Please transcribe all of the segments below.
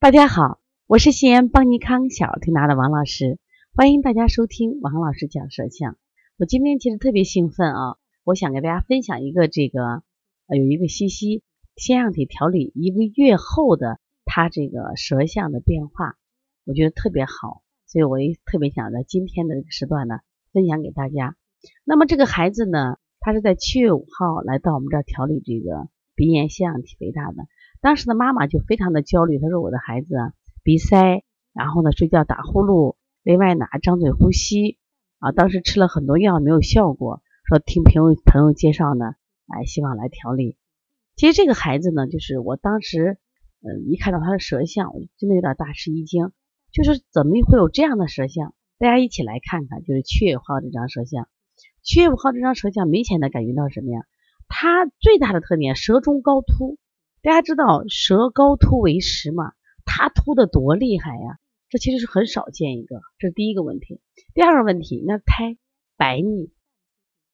大家好，我是西安邦尼康小儿推拿的王老师，欢迎大家收听王老师讲舌象。我今天其实特别兴奋啊，我想给大家分享一个这个呃有一个西西腺样体调理一个月后的他这个舌象的变化，我觉得特别好，所以我也特别想在今天的这个时段呢分享给大家。那么这个孩子呢，他是在七月五号来到我们这儿调理这个鼻炎腺样体肥大的。当时的妈妈就非常的焦虑，她说我的孩子鼻塞，然后呢睡觉打呼噜，另外呢张嘴呼吸啊，当时吃了很多药没有效果，说听朋友朋友介绍呢，哎希望来调理。其实这个孩子呢，就是我当时嗯一看到他的舌象，我真的有点大吃一惊，就是怎么会有这样的舌象？大家一起来看看，就是七月五号这张舌象，七月五号这张舌象明显的感觉到什么呀？他最大的特点，舌中高凸。大家知道舌高凸为实嘛？它凸的多厉害呀！这其实是很少见一个，这是第一个问题。第二个问题，那苔白腻，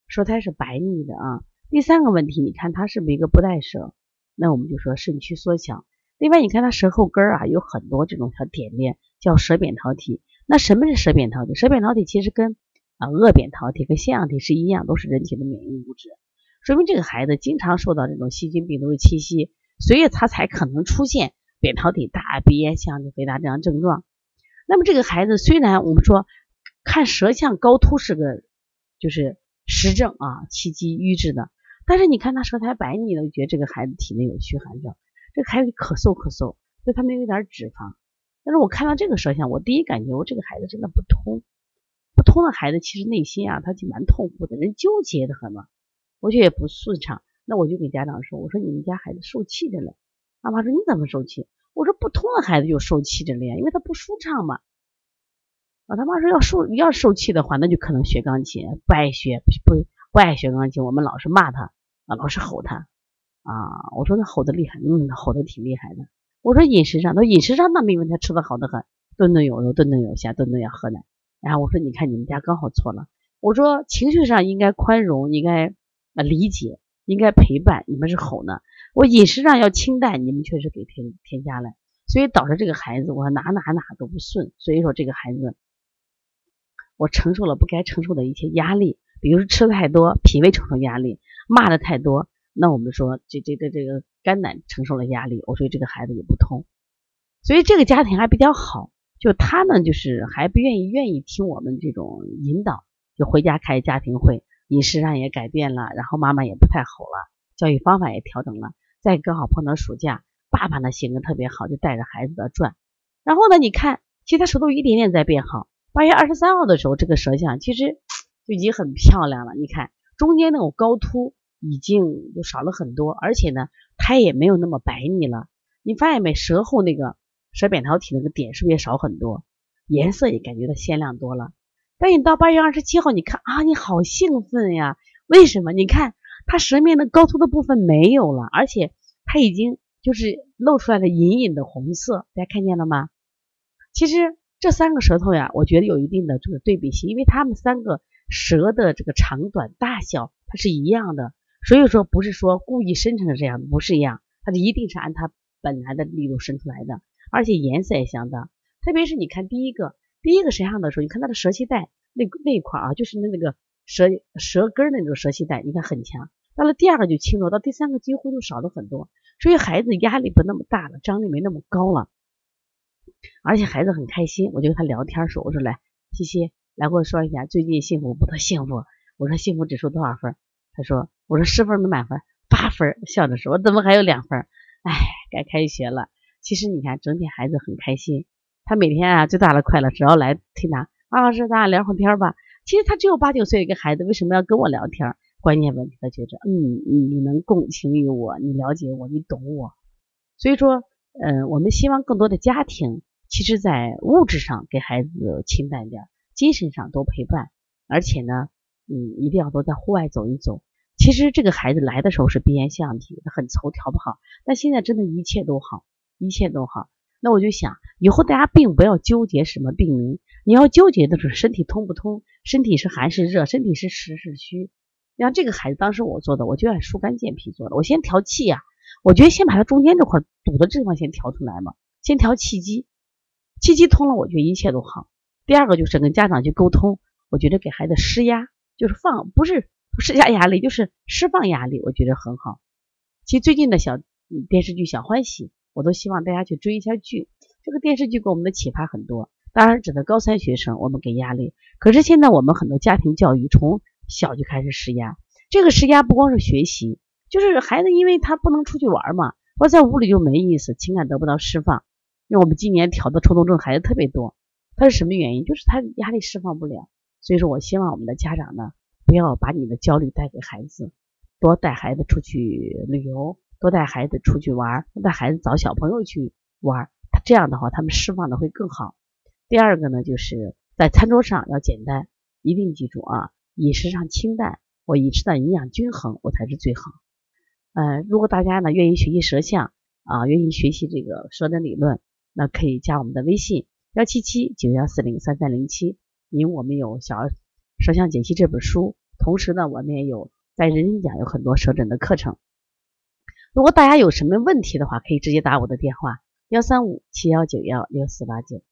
舌苔是白腻的啊。第三个问题，你看它是不是一个不带舌？那我们就说肾区缩小。另外，你看它舌后根啊有很多这种小点点，叫舌扁桃体。那什么是舌扁桃体？舌扁桃体其实跟啊腭扁桃体跟腺样体是一样，都是人体的免疫物质，说明这个孩子经常受到这种细菌病毒的侵袭。所以他才可能出现扁桃体大、鼻炎、腺体肥大这样症状。那么这个孩子虽然我们说看舌象高凸是个就是实症啊，气机瘀滞的，但是你看他舌苔白腻的，就觉得这个孩子体内有虚寒症。这个孩子咳嗽咳嗽，所以他们有一点脂肪。但是我看到这个舌象，我第一感觉我这个孩子真的不通，不通的孩子其实内心啊他就蛮痛苦的，人纠结的很嘛，我觉得也不顺畅。那我就给家长说，我说你们家孩子受气着嘞。妈妈说你怎么受气？我说不通的孩子就受气着了呀，因为他不舒畅嘛。啊，他妈说要受要受气的话，那就可能学钢琴，不爱学不不爱学钢琴，我们老是骂他啊，老是吼他啊。我说那吼的厉害，嗯，吼的挺厉害的。我说饮食上，他饮食上那没问题，吃的好的很，顿顿有肉，顿顿有虾，顿顿要喝奶。然后我说你看你们家刚好错了。我说情绪上应该宽容，应该啊理解。应该陪伴，你们是吼呢。我饮食上要清淡，你们确实给添添加了，所以导致这个孩子我哪哪哪都不顺。所以说这个孩子，我承受了不该承受的一些压力，比如说吃的太多，脾胃承受压力；骂的太多，那我们说这这个这个肝胆承受了压力。我说这个孩子也不通，所以这个家庭还比较好，就他呢就是还不愿意愿意听我们这种引导，就回家开家庭会。饮食上也改变了，然后妈妈也不太吼了，教育方法也调整了。再刚好碰到暑假，爸爸呢性格特别好，就带着孩子的转。然后呢，你看，其实他舌头一点点在变好。八月二十三号的时候，这个舌象其实就已经很漂亮了。你看中间那种高凸已经就少了很多，而且呢，它也没有那么白腻了。你发现没？舌后那个舌扁桃体那个点是不是也少很多？颜色也感觉到鲜亮多了。但你到八月二十七号，你看啊，你好兴奋呀！为什么？你看它舌面的高凸的部分没有了，而且它已经就是露出来了隐隐的红色，大家看见了吗？其实这三个舌头呀，我觉得有一定的这个对比性，因为它们三个舌的这个长短大小它是一样的，所以说不是说故意伸成这样，不是一样，它是一定是按它本来的力度伸出来的，而且颜色也相当。特别是你看第一个。第一个舌象的时候，你看它的舌系带那那一块啊，就是那那个舌舌根那种舌系带，你看很强。到了第二个就轻了，到第三个几乎就少了很多。所以孩子压力不那么大了，张力没那么高了，而且孩子很开心。我就跟他聊天说：“我说来，西西来，跟我说一下最近幸福不？他幸福。我说幸福指数多少分？他说我说十分没满分，八分。笑着说，我怎么还有两分？哎，该开学了。其实你看，整体孩子很开心。他每天啊最大的快乐，只要来推拿，王老师咱俩聊会天吧。其实他只有八九岁一个孩子，为什么要跟我聊天？关键问题他觉着，嗯，你能共情于我，你了解我，你懂我。所以说，嗯，我们希望更多的家庭，其实在物质上给孩子清淡点，精神上多陪伴，而且呢，嗯，一定要多在户外走一走。其实这个孩子来的时候是鼻炎腺样体，很愁，调不好，但现在真的一切都好，一切都好。那我就想，以后大家并不要纠结什么病名，你要纠结的是身体通不通，身体是寒是热，身体是实是虚。像这个孩子，当时我做的，我就按疏肝健脾做的，我先调气呀。我觉得先把它中间这块堵的地方先调出来嘛，先调气机，气机通了，我觉得一切都好。第二个就是跟家长去沟通，我觉得给孩子施压，就是放，不是施加压力，就是释放压力，我觉得很好。其实最近的小电视剧《小欢喜》，我都希望大家去追一下剧。这个电视剧给我们的启发很多，当然指的高三学生，我们给压力。可是现在我们很多家庭教育从小就开始施压，这个施压不光是学习，就是孩子因为他不能出去玩嘛，或在屋里就没意思，情感得不到释放。因为我们今年调的抽动症孩子特别多，他是什么原因？就是他压力释放不了。所以说我希望我们的家长呢，不要把你的焦虑带给孩子，多带孩子出去旅游，多带孩子出去玩，多带孩子找小朋友去玩。这样的话，他们释放的会更好。第二个呢，就是在餐桌上要简单，一定记住啊，饮食上清淡，我饮食的营养均衡，我才是最好。呃，如果大家呢愿意学习舌象啊，愿意学习这个舌诊理论，那可以加我们的微信幺七七九幺四零三三零七，因为我们有小儿舌象解析这本书，同时呢，我们也有在人人讲有很多舌诊的课程。如果大家有什么问题的话，可以直接打我的电话。幺三五七幺九幺六四八九。